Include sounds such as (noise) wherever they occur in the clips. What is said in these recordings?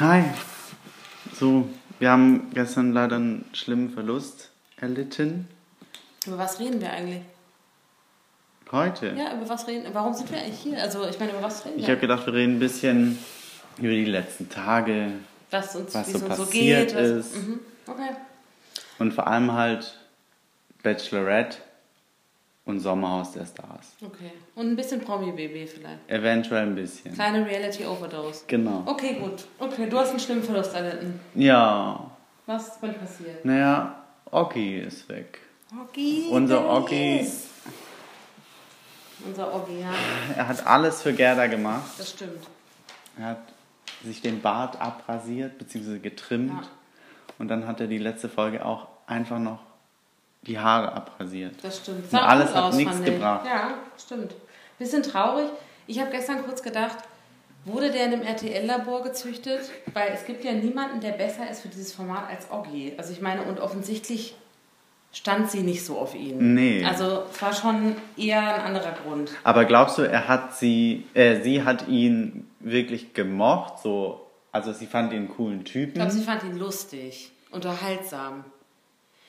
Hi. So, wir haben gestern leider einen schlimmen Verlust erlitten. Über was reden wir eigentlich? Heute. Ja, über was reden Warum sind wir eigentlich hier? Also, ich meine, über was reden Ich wir? habe gedacht, wir reden ein bisschen über die letzten Tage was uns, was so uns so passiert geht. Was, ist. Mhm. Okay. und vor allem halt Bachelorette und Sommerhaus der Stars. Okay. Und ein bisschen Promi-BB vielleicht. Eventuell ein bisschen. Kleine Reality-Overdose. Genau. Okay, gut. Okay, du hast einen schlimmen Verlust erlitten. Ja, Was ist denn passiert? naja, Oggi ist weg. Oggi. Unser ist- Unser Oggi, ja. Er hat alles für Gerda gemacht. Das stimmt. Er hat sich den Bart abrasiert bzw. getrimmt. Ja. Und dann hat er die letzte Folge auch einfach noch die Haare abrasiert. Das stimmt. Und Sah alles hat aus, nichts ich. gebracht. Ja, stimmt. Bisschen traurig. Ich habe gestern kurz gedacht, wurde der in einem RTL-Labor gezüchtet? Weil es gibt ja niemanden, der besser ist für dieses Format als Oggi. Also ich meine, und offensichtlich stand sie nicht so auf ihn. Nee. Also es war schon eher ein anderer Grund. Aber glaubst du, er hat sie, äh, sie hat ihn wirklich gemocht? So, also sie fand ihn einen coolen Ich Typen. glaube, sie fand ihn lustig, unterhaltsam.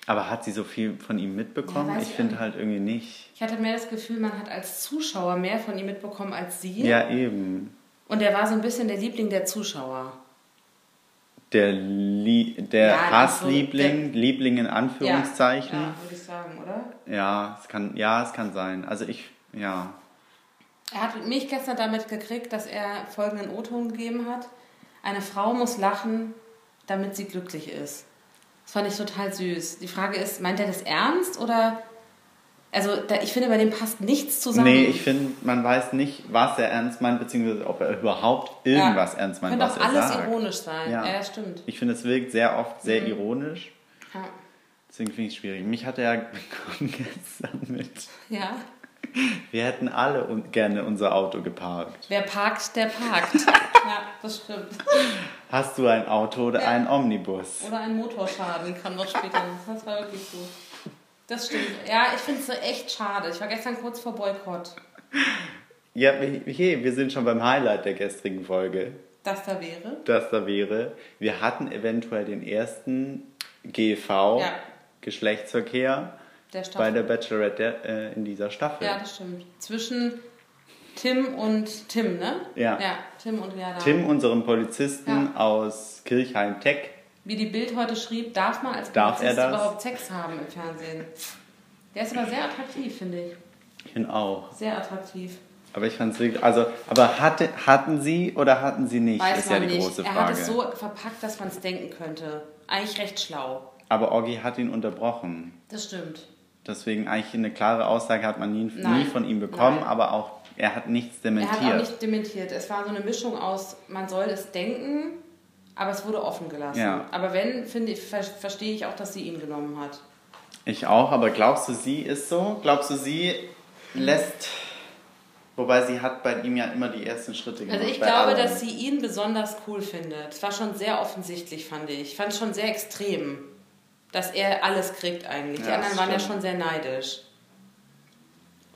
Aber hat sie so viel von ihm mitbekommen? Ja, ich finde halt irgendwie nicht. Ich hatte mehr das Gefühl, man hat als Zuschauer mehr von ihm mitbekommen als sie. Ja, eben. Und er war so ein bisschen der Liebling der Zuschauer. Der, Lie der Ja, Hassliebling, Liebling in Anführungszeichen. Ja, würde ich sagen, oder? Ja, es kann, ja, es kann sein. Also ich, ja. Er hat mich gestern damit gekriegt, dass er folgenden O-Ton gegeben hat. Eine Frau muss lachen, damit sie glücklich ist. Das fand ich total süß. Die Frage ist, meint er das ernst oder... Also da, ich finde, bei dem passt nichts zusammen. Nee, ich finde, man weiß nicht, was er ernst meint, beziehungsweise ob er überhaupt irgendwas ja. ernst meint, Könnte was auch er alles sagt. ironisch sein. Ja. Ja, stimmt. Ich finde, es wirkt sehr oft sehr Mhm. ironisch. Ja. Deswegen finde ich es schwierig. Mich hat er bekommen (laughs) gestern mit. ja. Wir hätten alle un gerne unser Auto geparkt. Wer parkt, der parkt. (laughs) ja, das stimmt. Hast du ein Auto oder Ja. einen Omnibus? Oder ein Motorschaden kann noch später. Das war wirklich gut. Das stimmt. Ja, ich finde es echt schade. Ich war gestern kurz vor Boykott. Ja, hey, wir sind schon beim Highlight der gestrigen Folge. Das da wäre. Das da wäre, wir hatten eventuell den ersten GV, Ja. Geschlechtsverkehr, Der bei Staffel. der Bachelorette äh, in dieser Staffel. Ja, das stimmt. Zwischen Tim und Tim, ne? Ja. Ja, Tim und Gerda. Tim, unserem Polizisten Ja. aus Kirchheim Tech, Wie die Bild heute schrieb, darf man als Darf Polizist er überhaupt Sex haben im Fernsehen? Der ist aber sehr attraktiv, finde ich. ich bin auch. Sehr attraktiv. Aber ich fand es wirklich, also, aber hatte, hatten sie oder hatten sie nicht, Weiß ist ja man die nicht. große er Frage. hat es so verpackt, dass man es denken könnte. Eigentlich recht schlau. Aber Orgi hat ihn unterbrochen. Das stimmt. Deswegen eigentlich eine klare Aussage hat man nie, nie von ihm bekommen, Nein. aber auch er hat nichts Er dementiert. hat auch nicht dementiert. Es war so eine Mischung aus, man soll es denken, aber es wurde offen gelassen. Ja. Aber wenn, finde ich, ver verstehe ich auch, dass sie ihn genommen hat. Ich auch, aber glaubst du, sie ist so? Glaubst du, sie lässt. Wobei sie hat bei ihm ja immer die ersten Schritte gemacht. Also ich glaube, allem. dass sie ihn besonders cool findet. Es war schon sehr offensichtlich, fand ich. Ich fand es schon sehr extrem, dass er alles kriegt eigentlich. Die Ja, anderen das waren ja schon sehr neidisch.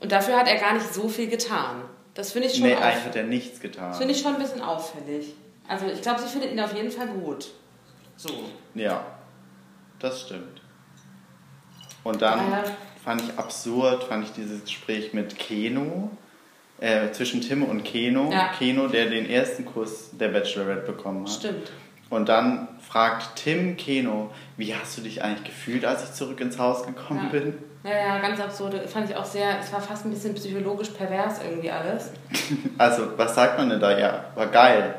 Und dafür hat er gar nicht so viel getan. Das finde ich schon Nee, eigentlich hat er nichts getan. Das finde ich schon ein bisschen auffällig. Also ich glaube, sie findet ihn auf jeden Fall gut. So. Ja, das stimmt. Und dann Ja. fand ich absurd, fand ich dieses Gespräch mit Keno, äh, zwischen Tim und Keno. Ja. Keno, der den ersten Kuss der Bachelorette bekommen hat. Stimmt. Und dann fragt Tim Keno, wie hast du dich eigentlich gefühlt, als ich zurück ins Haus gekommen Ja. bin? Ja, ja, ganz absurd. Fand ich auch sehr, es war fast ein bisschen psychologisch pervers irgendwie alles. (laughs) Also, was sagt man denn da? Ja, war geil.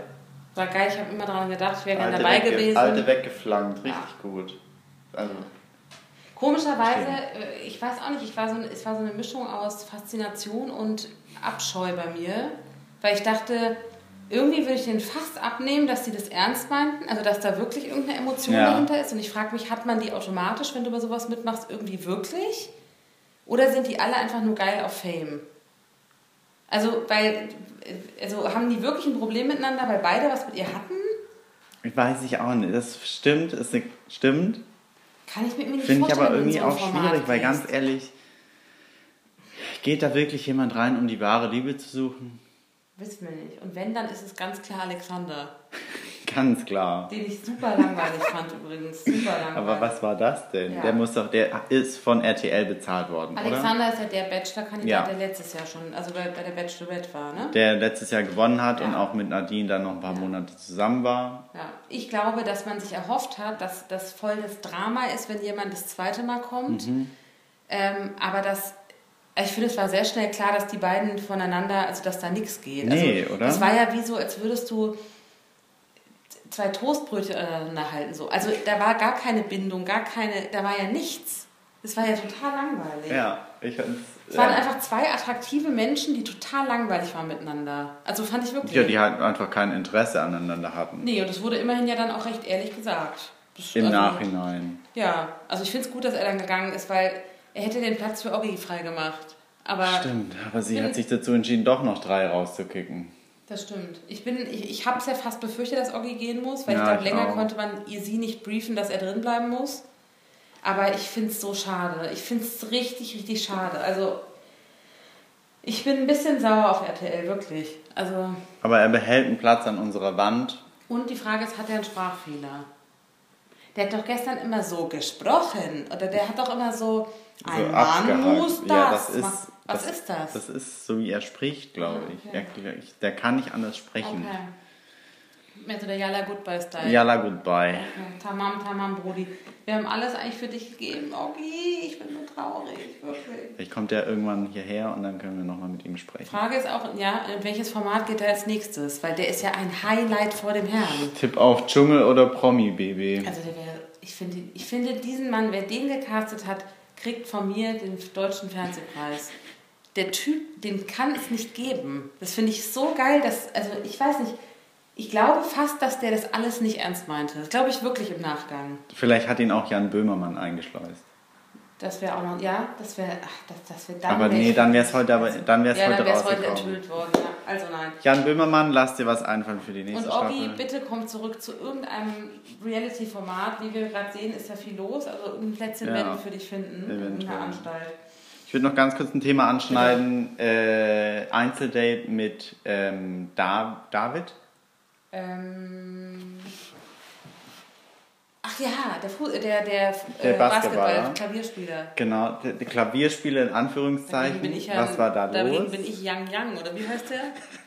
War geil, ich habe immer daran gedacht, ich wäre gerne dabei wegge gewesen. Alte weggeflankt, richtig Ja. gut. Also, Komischerweise, äh, ich weiß auch nicht, ich war so, es war so eine Mischung aus Faszination und Abscheu bei mir, weil ich dachte, irgendwie würde ich den fast abnehmen, dass sie das ernst meinten, also dass da wirklich irgendeine Emotion Ja. dahinter ist. Und ich frage mich, hat man die automatisch, wenn du über sowas mitmachst, irgendwie wirklich? Oder sind die alle einfach nur geil auf Fame? Also, weil, also haben die wirklich ein Problem miteinander, weil beide was mit ihr hatten? ich weiß ich auch nicht. Das stimmt, ist eine, stimmt. Kann ich mit mir nicht Finde ich aber irgendwie so auch Format schwierig, weil gehst. ganz ehrlich, geht da wirklich jemand rein, um die wahre Liebe zu suchen? Wissen wir nicht. Und wenn, dann ist es ganz klar Alexander. Ganz klar. Den ich super langweilig fand übrigens. Super langweilig. Aber was war das denn? Ja. Der muss doch, der ist von RTL bezahlt worden, oder? Alexander ist ja der Bachelor-Kandidat, Ja. der letztes Jahr schon, also bei, bei der Bachelorette war, ne? Der letztes Jahr gewonnen hat Ja. und auch mit Nadine dann noch ein paar Monate zusammen war. Ja. Ich glaube, dass man sich erhofft hat, dass das voll das Drama ist, wenn jemand das zweite Mal kommt. Mhm. Ähm, aber das, ich finde, es war sehr schnell klar, dass die beiden voneinander, also dass da nichts geht. Nee, also, oder? Das war ja wie so, als würdest du zwei Toastbrötchen aneinander halten. So. Also da war gar keine Bindung, gar keine, da war ja nichts. Das war ja total langweilig. Ja, ich fand's. Es waren ja. einfach zwei attraktive Menschen, die total langweilig waren miteinander. Also fand ich wirklich. ja, die halt einfach kein Interesse aneinander hatten. Nee, und das wurde immerhin ja dann auch recht ehrlich gesagt. Das, Im also, Nachhinein. Ja, also ich finde es gut, dass er dann gegangen ist, weil er hätte den Platz für Oggi freigemacht. Aber Stimmt, aber sie hat ich- sich dazu entschieden, doch noch drei rauszukicken. das stimmt. Ich, bin, ich, ich habe es ja fast befürchtet, dass Oggi gehen muss, weil Ja, ich glaube, länger auch. konnte man ihr sie nicht briefen, dass er drin bleiben muss. Aber ich finde es so schade. Ich finde es richtig, richtig schade. Also ich bin ein bisschen sauer auf RTL, wirklich. Also Aber er behält einen Platz an unserer Wand. Und die Frage ist, hat er einen Sprachfehler? Der hat doch gestern immer so gesprochen. Oder der hat doch immer so, ein so Mann muss das. Ja, das ist. Was ist das? Das ist so, wie er spricht, glaube Ah, ich. okay. Er, ich. Der kann nicht anders sprechen. okay. Mehr so der Yalla Goodbye-Style. Yalla, goodbye. Okay. Tamam, tamam, Brody. Wir haben alles eigentlich für dich gegeben. Okay, ich bin nur traurig, wirklich. Vielleicht kommt er irgendwann hierher und dann können wir nochmal mit ihm sprechen. Frage ist auch, ja, in welches Format geht er als nächstes? Weil der ist ja ein Highlight vor dem Herrn. Tipp auf Dschungel oder Promi, Baby. Also der wäre, ich finde, ich finde diesen Mann, wer den gecastet hat, kriegt von mir den deutschen Fernsehpreis. Der Typ, den kann es nicht geben. Das finde ich so geil, dass, also ich weiß nicht, ich glaube fast, dass der das alles nicht ernst meinte. Das glaube ich wirklich im Nachgang. Vielleicht hat ihn auch Jan Böhmermann eingeschleust. Das wäre auch noch, ja, das wäre, das, das wäre dann. Aber wär nee, dann wäre es heute, aber dann wäre es ja, heute dann wäre es heute enthüllt worden. Ja. Also nein. Jan Böhmermann, lass dir was einfallen für die nächste Und Oggi, Staffel. bitte komm zurück zu irgendeinem Reality-Format. Wie wir gerade sehen, ist ja viel los. Also irgendein Plätzchen Ja, werden wir für dich finden. In eventuell. einer Anstalt. Ich würde noch ganz kurz ein Thema anschneiden. Äh, Einzeldate mit ähm, da David. Ähm. Ach ja, der, Fu der, der, Der äh. Basketball-Klavierspieler. Genau, der, der Klavierspieler in Dagegen Anführungszeichen. ja, was war da dagegen los? bin ich Yang Yang, oder wie heißt der?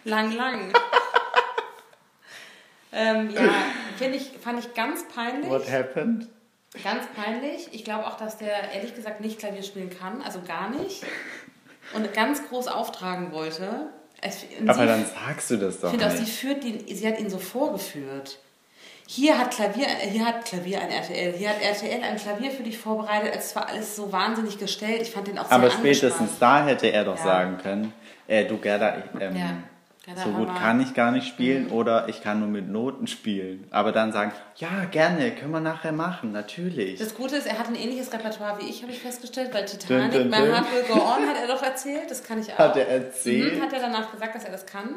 Lang Lang. (laughs) ähm, ja, ich, fand ich ganz peinlich. What happened? Ganz peinlich. Ich glaube auch, dass der ehrlich gesagt nicht Klavier spielen kann, also gar nicht. Und ganz groß auftragen wollte. Es, Aber dann sagst du das ich doch finde auch, sie führt ihn, sie hat ihn so vorgeführt. Hier hat Klavier, hier hat Klavier ein RTL, hier hat RTL ein Klavier für dich vorbereitet. Es war alles so wahnsinnig gestellt. Ich fand den auch sehr Aber angespannt. spätestens da hätte er doch Ja. sagen können, äh, du Gerda, ich, ähm, Ja. Gerda, so gut. Mhm. kann ich gar nicht spielen oder ich kann nur mit Noten spielen. Aber dann sagen, ja, gerne, können wir nachher machen, natürlich. Das Gute ist, er hat ein ähnliches Repertoire wie ich, habe ich festgestellt, weil Titanic, Dün, dün, My. Heart Will Go On, hat er doch (laughs) erzählt. Das kann ich auch. Hat er erzählt? Mhm, hat er danach gesagt, dass er das kann.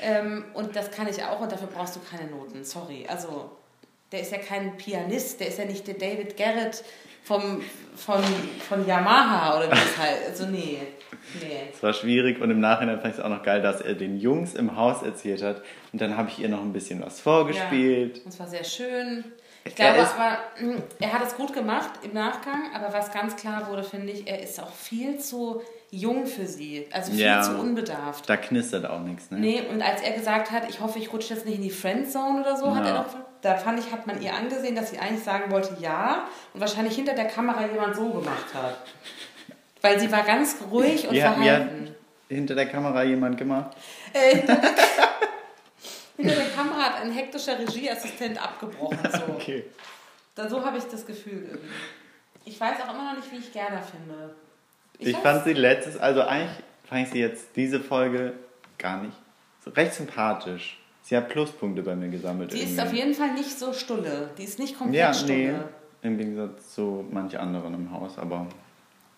Ähm, und das kann ich auch und dafür brauchst du keine Noten. Sorry. Also, der ist ja kein Pianist, der ist ja nicht der David Garrett vom, von, von Yamaha oder wie das heißt. Also, nee. Nee. Es war schwierig und im Nachhinein fand ich es auch noch geil, dass er den Jungs im Haus erzählt hat. Und dann habe ich ihr noch ein bisschen was vorgespielt. Ja, das war sehr schön. Ich Er glaube ist- aber, mh, er hat es gut gemacht im Nachgang, aber was ganz klar wurde, finde ich, er ist auch viel zu jung für sie. Also viel Ja. zu unbedarft. Da knistert auch nichts, ne? Nee, und als er gesagt hat, ich hoffe, ich rutsche jetzt nicht in die Friendzone oder so, hat Ja. er noch, da fand ich, hat man ihr angesehen, dass sie eigentlich sagen wollte, ja, und wahrscheinlich hinter der Kamera jemand so gemacht hat. Weil sie war ganz ruhig und hat, hat verhalten. hinter der Kamera jemand gemacht? Äh, hinter, (laughs) der, hinter der Kamera hat ein hektischer Regieassistent abgebrochen. So. (laughs) Okay. Da, so habe ich das Gefühl irgendwie. Ich weiß auch immer noch nicht, wie ich Gerda finde. Ich, weiß- fand sie letztes, also eigentlich fand ich sie jetzt diese Folge gar nicht so recht sympathisch. Sie hat Pluspunkte bei mir gesammelt. Die ist irgendwie. auf jeden Fall nicht so stulle. Die ist nicht komplett Ja, stulle. nee. Im Gegensatz zu manch anderen im Haus, aber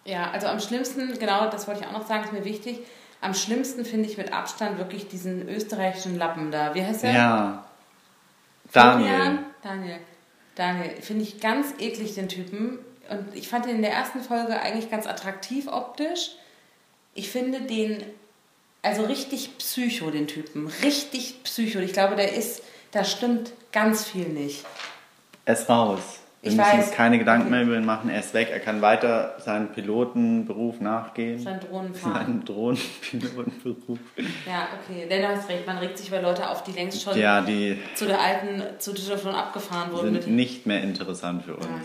Ja, also am schlimmsten, genau, das wollte ich auch noch sagen, ist mir wichtig. Am schlimmsten finde ich mit Abstand wirklich diesen österreichischen Lappen da. Wie heißt der? ja. Florian? Daniel. Daniel. Daniel. Finde ich ganz eklig, den Typen. Und ich fand ihn in der ersten Folge eigentlich ganz attraktiv optisch. Ich finde den, also richtig psycho, den Typen. Richtig psycho. Ich glaube, der ist, da stimmt ganz viel nicht. Er ist raus. Wir Ich müssen weiß. uns keine Gedanken mehr über ihn machen. Er ist weg. Er kann weiter seinen Pilotenberuf nachgehen. Sein Drohnenfahren. Seinen Drohnenpilotenberuf. Ja, okay. Denn du hast recht, man regt sich über Leute auf, die längst schon Ja, die zu der alten, zu der schon abgefahren wurden. sind nicht mehr interessant für uns. Nein.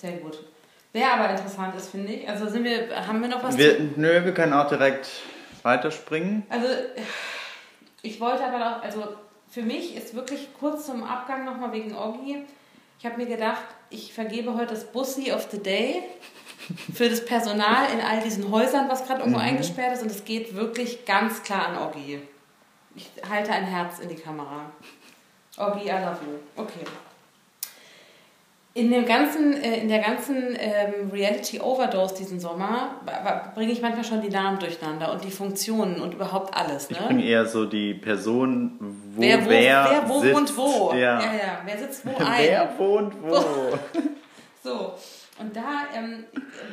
Sehr gut. Wer aber interessant ist, finde ich. Also sind wir, haben wir noch was Wir, nö, wir können auch direkt weiterspringen. Also, ich wollte aber auch, also für mich ist wirklich kurz zum Abgang nochmal wegen Oggi. Ich habe mir gedacht, ich vergebe heute das Bussi of the Day für das Personal in all diesen Häusern, was gerade irgendwo eingesperrt ist. Und es geht wirklich ganz klar an Oggi. Ich halte ein Herz in die Kamera. Oggi, I love you. Okay. In, dem ganzen, äh, in der ganzen ähm, Reality Overdose diesen Sommer bringe ich manchmal schon die Namen durcheinander und die Funktionen und überhaupt alles. Ich Ne? bringe eher so die Person, wo wer, wo, wer, wer wo sitzt. wohnt wo. Ja. ja, ja. Wer sitzt wo (laughs) ein. Wer wohnt wo? (laughs) So, und da ähm,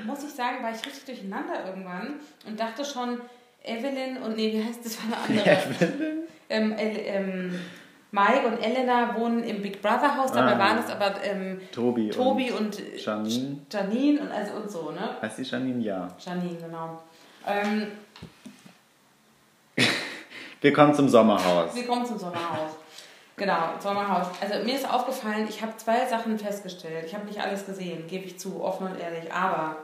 muss ich sagen, war ich richtig durcheinander irgendwann und dachte schon, Evelyn und, nee, wie heißt das, war eine andere. Evelyn? ähm, El- ähm, Mike und Elena wohnen im Big Brother Haus, dabei Ah. waren es aber ähm, Tobi, Tobi und und, Janine. Janine und, also, und so, ne? Heißt die Janine? Ja. Janine, genau. Ähm, (laughs) Wir kommen zum Sommerhaus. wir kommen zum Sommerhaus. Genau, Sommerhaus. Also mir ist aufgefallen, ich habe zwei Sachen festgestellt. Ich habe nicht alles gesehen, gebe ich zu, offen und ehrlich. Aber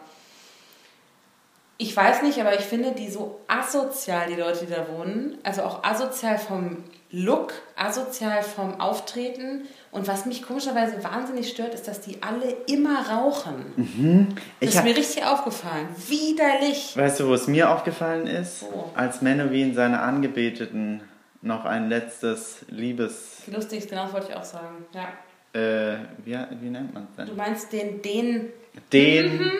ich weiß nicht, aber ich finde die so asozial, die Leute, die da wohnen. Also auch asozial vom Look, asozial vom Auftreten. Und was mich komischerweise wahnsinnig stört, ist, dass die alle immer rauchen. Das Ich ist mir richtig aufgefallen. Widerlich. Weißt du, wo es mir aufgefallen ist? Wo? Als Menowin seine Angebeteten noch ein letztes Liebes... Lustig, genau das wollte ich auch sagen. Ja. Äh, wie, wie nennt man es Du denn? meinst den, den Den...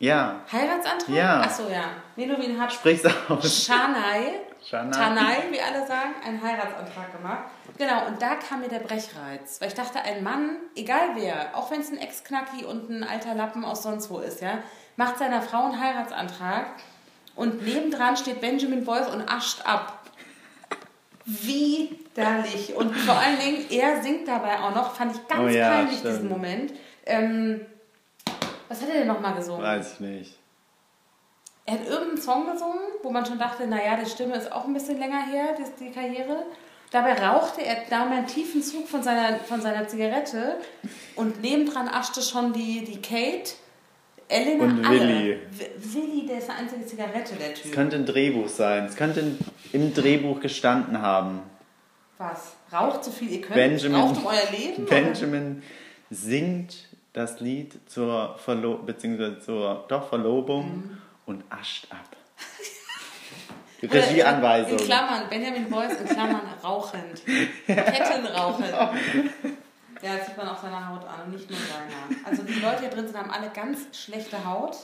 Ja, Heiratsantrag? Ja. Achso, ja. Menowin hat sprich's aus. Shanai. Tanai, wie alle sagen, einen Heiratsantrag gemacht. Genau, und da kam mir der Brechreiz. Weil ich dachte, ein Mann, egal wer, auch wenn es ein Ex-Knacki und ein alter Lappen aus sonst wo ist, ja, macht seiner Frau einen Heiratsantrag und nebendran steht Benjamin Boyce und ascht ab. Widerlich. Und vor allen Dingen, er singt dabei auch noch, fand ich ganz Oh ja, peinlich, stimmt. diesen Moment. Ähm, was hat er denn nochmal gesungen? Weiß ich nicht. Er hat irgendeinen Song gesungen, wo man schon dachte, naja, die Stimme ist auch ein bisschen länger her, die, die Karriere. Dabei rauchte er, nahm einen tiefen Zug von seiner, von seiner Zigarette und nebendran aschte schon die, die Kate, Elena, Und alle. Willi. Willi, der ist eine einzige Zigarette, der Es Typ. könnte ein Drehbuch sein. Es könnte in- im Drehbuch gestanden haben. Was? Raucht so viel ihr könnt? Benjamin- Raucht um euer Leben? Benjamin singt das Lied zur Verlo beziehungsweise zur doch Verlobung und ascht ab. (laughs) Oder In Regieanweisung. Klammern, Benjamin Boyce in Klammern rauchend. Kettenrauchend. (laughs) Ja, das sieht man auf seiner Haut an und nicht nur seiner. Also die Leute hier drin sind, haben alle ganz schlechte Haut.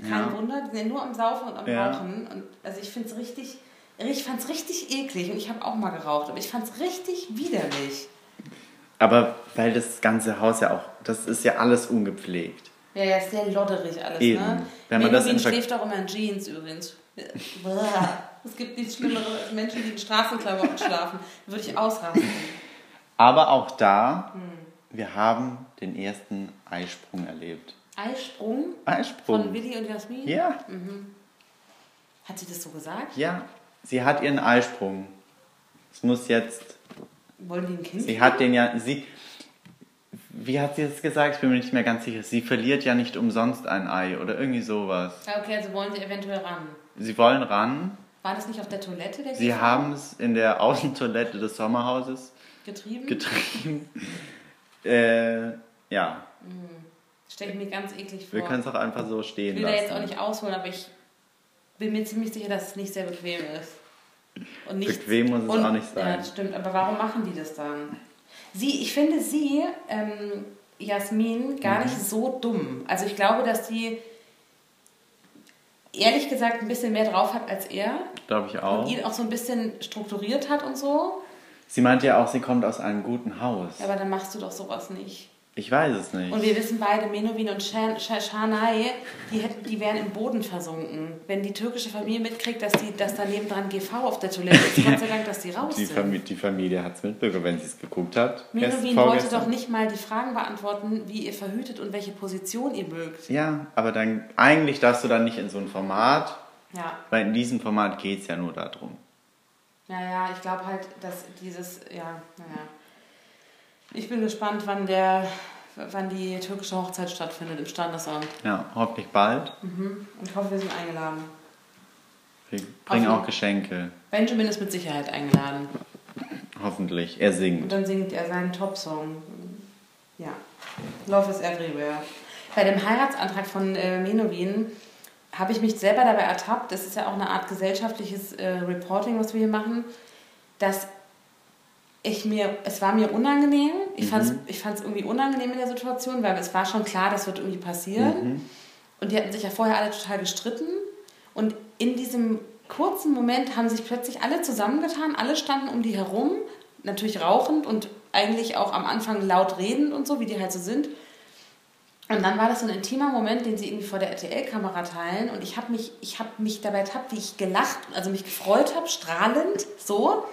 Kein Ja. Wunder, die sind nur am Saufen und am Ja. Rauchen. Und also ich finde es richtig, ich fand es richtig eklig und ich habe auch mal geraucht, aber ich fand es richtig widerlich. Aber weil das ganze Haus ja auch, das ist ja alles ungepflegt. Ja, ja, sehr lodderig alles, Eben. ne? Wenn man das Menowin in Ver- schläft auch immer in Jeans übrigens. es gibt nichts Schlimmeres als Menschen, die in Straßenklamotten schlafen. Da würde ich ausrasten. Aber auch da, Hm. wir haben den ersten Eisprung erlebt. Eisprung Eisprung. von Willi und Jasmin? Ja, Hat sie das so gesagt? ja. Sie hat ihren Eisprung. Es muss jetzt Wollen die ein Kind? Sie hat den ja, sie, wie hat sie das gesagt? Ich bin mir nicht mehr ganz sicher. Sie verliert ja nicht umsonst ein Ei oder irgendwie sowas. Ja, okay, also wollen sie eventuell ran. Sie wollen ran. War das nicht auf der Toilette der Sie haben es in der Außentoilette des Sommerhauses getrieben? getrieben. äh, ja, Stelle ich mir ganz eklig vor. wir können es auch einfach so ich stehen will da jetzt auch lassen. nicht ausholen, aber ich bin mir ziemlich sicher, dass es nicht sehr bequem ist. Und nicht, Bequem muss es und, auch nicht sein. Ja, das stimmt. Aber warum machen die das dann? Sie, ich finde sie, ähm, Jasmin, gar Mhm. nicht so dumm. Also ich glaube, dass sie ehrlich gesagt ein bisschen mehr drauf hat als er. Glaube ich Und auch. ihn auch so ein bisschen strukturiert hat und so. Sie meinte ja auch, sie kommt aus einem guten Haus. Ja, aber dann machst du doch sowas nicht. Ich weiß es nicht. Und wir wissen beide, Menowin und Shan- Sha- Şanay, die, hätten, die wären im Boden versunken. Wenn die türkische Familie mitkriegt, dass, die, dass da nebendran GV auf der Toilette ist, Gott sei Dank, dass die raus Die, sind. Familie, die Familie hat es mitbekommen, wenn sie es geguckt hat. Menowin wollte doch nicht mal die Fragen beantworten, wie ihr verhütet und welche Position ihr mögt. Ja, aber dann eigentlich darfst du dann nicht in so ein Format, Ja, weil in diesem Format geht es ja nur darum. naja, ich glaube halt, dass dieses, ja, naja. Ich bin gespannt, wann der, wann die türkische Hochzeit stattfindet im Standesamt. Ja, hoffentlich bald. Mhm. Und ich hoffe, wir sind eingeladen. Wir bringen auch Geschenke. Benjamin ist mit Sicherheit eingeladen. Hoffentlich. Er Und singt. dann singt er seinen Top-Song. Ja. Love is everywhere. Bei dem Heiratsantrag von äh, Menowin habe ich mich selber dabei ertappt, das ist ja auch eine Art gesellschaftliches äh, Reporting, was wir hier machen, dass ich mir, es war mir unangenehm, ich fand es irgendwie unangenehm in der Situation, weil es war schon klar, das wird irgendwie passieren. Und die hatten sich ja vorher alle total gestritten. Und in diesem kurzen Moment haben sich plötzlich alle zusammengetan, alle standen um die herum, natürlich rauchend und eigentlich auch am Anfang laut redend und so, wie die halt so sind. Und dann war das so ein intimer Moment, den sie irgendwie vor der RTL-Kamera teilen. Und ich habe mich, ich hab mich dabei ertappt, wie ich gelacht, also mich gefreut habe, strahlend, so,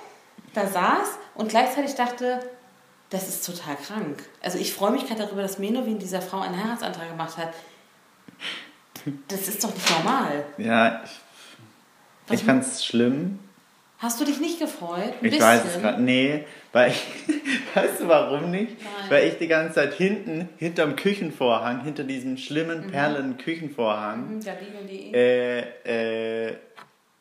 da saß und gleichzeitig dachte, das ist total krank. Also ich freue mich gerade darüber, dass Menowin dieser Frau einen Heiratsantrag gemacht hat. Das ist doch nicht normal. Ja, ich, Was ich fand es schlimm. Hast du dich nicht gefreut? Ein Ich weiß es bisschen? gerade. Nee, weil ich. (laughs) Weißt du warum nicht? Nein. Weil ich die ganze Zeit hinten, hinterm Küchenvorhang, hinter diesem schlimmen Mhm. Perlen-Küchenvorhang, Hm, Gardinen.de. äh, äh,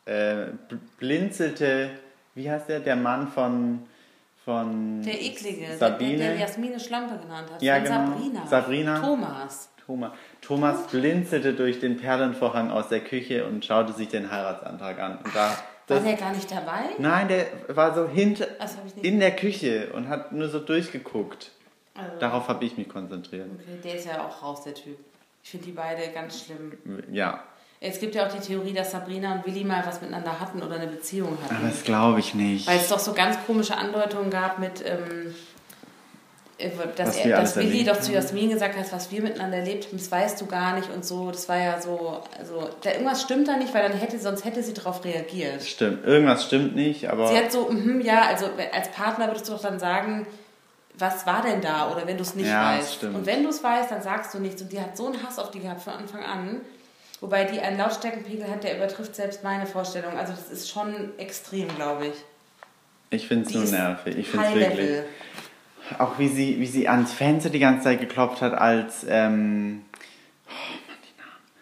äh, bl- blinzelte. Wie heißt der? Der Mann von. von Der eklige, der, Sabine. der, der Jasmine Schlampe genannt hat. Ja, Von genau. Sabrina. Sabrina. Thomas. Thomas. Thomas blinzelte durch den Perlenvorhang aus der Küche und schaute sich den Heiratsantrag an. Und da, War das, der gar nicht dabei? nein, der war so hinter, hab ich nicht in der Küche und hat nur so durchgeguckt. Also, Darauf habe ich mich konzentriert. okay, der ist ja auch raus, der Typ. Ich finde die beide ganz schlimm. Ja, Es gibt ja auch die Theorie, dass Sabrina und Willi mal was miteinander hatten oder eine Beziehung aber hatten. das glaube ich nicht. Weil es doch so ganz komische Andeutungen gab mit, ähm, äh, dass, er, dass Willi doch zu Jasmin gesagt hat, was wir miteinander erlebt haben, das weißt du gar nicht und so. Das war ja so, also da, irgendwas stimmt da nicht, weil dann hätte, sonst hätte sie darauf reagiert. Stimmt, irgendwas stimmt nicht, aber Sie hat so, mhm, ja, also als Partner würdest du doch dann sagen, was war denn da? Oder wenn du es nicht Ja, das weißt. stimmt. Und wenn du es weißt, dann sagst du nichts. Und die hat so einen Hass auf die gehabt von Anfang an. Wobei die einen Lautstärkenpegel hat, der übertrifft selbst meine Vorstellung. Also das ist schon extrem, glaube ich. ich finde es Die nur nervig. Ich finde es wirklich. Auch wie sie, wie sie ans Fenster die ganze Zeit geklopft hat, als ähm,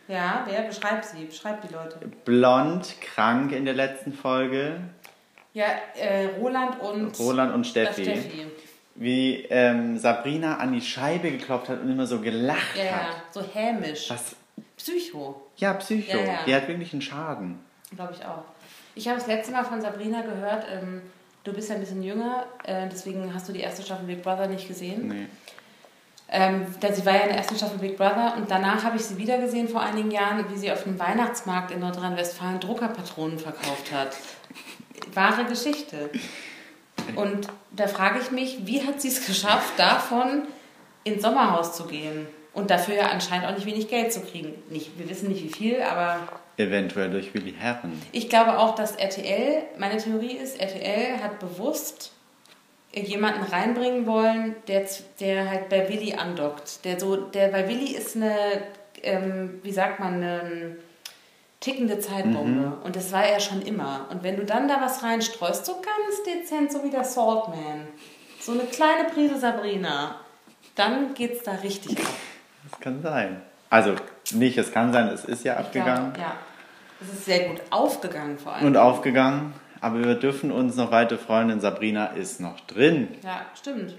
Ja, wer? Beschreib sie. Beschreib die Leute. blond, krank in der letzten Folge. Ja, äh, Roland und Roland und Steffi. Steffi. Wie ähm, Sabrina an die Scheibe geklopft hat und immer so gelacht Ja, ja, hat. so hämisch. Was? Psycho, Ja, Psycho. Ja, ja. Die hat wirklich einen Schaden. glaube ich auch. Ich habe das letzte Mal von Sabrina gehört, ähm, du bist ja ein bisschen jünger, äh, deswegen hast du die erste Staffel Big Brother nicht gesehen. Nee. Ähm, denn sie war ja in der ersten Staffel Big Brother und danach habe ich sie wieder gesehen vor einigen Jahren, wie sie auf einem Weihnachtsmarkt in Nordrhein-Westfalen Druckerpatronen verkauft hat. Wahre Geschichte. Und da frage ich mich, wie hat sie es geschafft, davon ins Sommerhaus zu gehen und dafür ja anscheinend auch nicht wenig Geld zu kriegen. Nicht, wir wissen nicht wie viel, aber Eventuell durch Willi Herren. ich glaube auch, dass RTL, meine Theorie ist, RTL hat bewusst jemanden reinbringen wollen, der, der halt bei Willi andockt. Der so, der bei Willi ist eine, ähm, wie sagt man, eine tickende Zeitbombe. Und das war er schon immer. Und wenn du dann da was reinstreust, so ganz dezent, so wie der Saltman, so eine kleine Prise Sabrina, dann geht's da richtig ab. Das kann sein. Also, nicht, es kann sein, es ist ja abgegangen glaube, ja. Es ist sehr gut aufgegangen vor allem. und aufgegangen. Aber wir dürfen uns noch weiter freuen, denn Sabrina ist noch drin. ja, stimmt.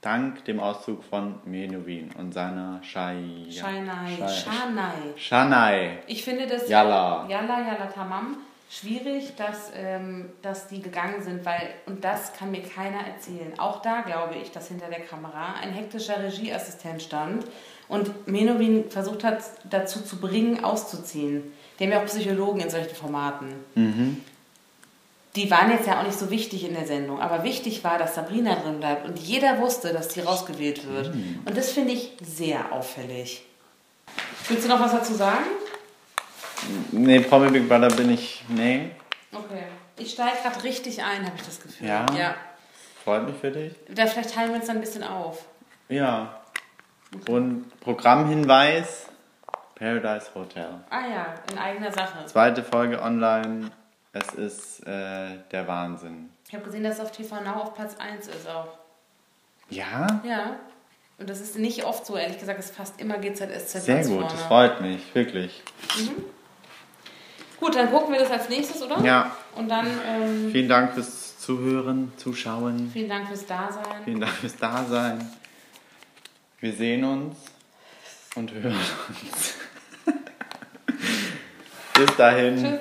Dank dem Auszug von Menowin und seiner Shai. Schanai. Shai- Schanai. Shanai. Ich finde das Yalla. Yalla, Yalla Tamam schwierig, dass, ähm, dass die gegangen sind, weil, und das kann mir keiner erzählen. Auch da glaube ich, dass hinter der Kamera ein hektischer Regieassistent stand und Menowin versucht hat, dazu zu bringen, auszuziehen. Die haben ja auch Psychologen in solchen Formaten. die waren jetzt ja auch nicht so wichtig in der Sendung, aber wichtig war, dass Sabrina drin bleibt und jeder wusste, dass sie rausgewählt wird. Mhm. Und das finde ich sehr auffällig. Willst du noch was dazu sagen? Nee, Promi Big Brother bin ich. Nee. Okay. Ich steige gerade richtig ein, habe ich das Gefühl. Ja? ja. Freut mich für dich. Da vielleicht teilen wir uns dann ein bisschen auf. Ja. Und Programmhinweis: Paradise Hotel. Ah ja, in eigener Sache. Zweite Folge online. Es ist äh, der Wahnsinn. Ich habe gesehen, dass es auf TV Now auf Platz 1 ist auch. Ja? Ja. Und das ist nicht oft so, ehrlich gesagt, es ist fast immer GZSZ Sehr gut, vorne. das freut mich, wirklich. Gut, dann gucken wir das als nächstes, oder? Ja. Und dann ähm, Vielen Dank fürs Zuhören, Zuschauen. vielen Dank fürs Dasein. Vielen Dank fürs Dasein. Wir sehen uns und hören uns. (laughs) Bis dahin. Tschüss.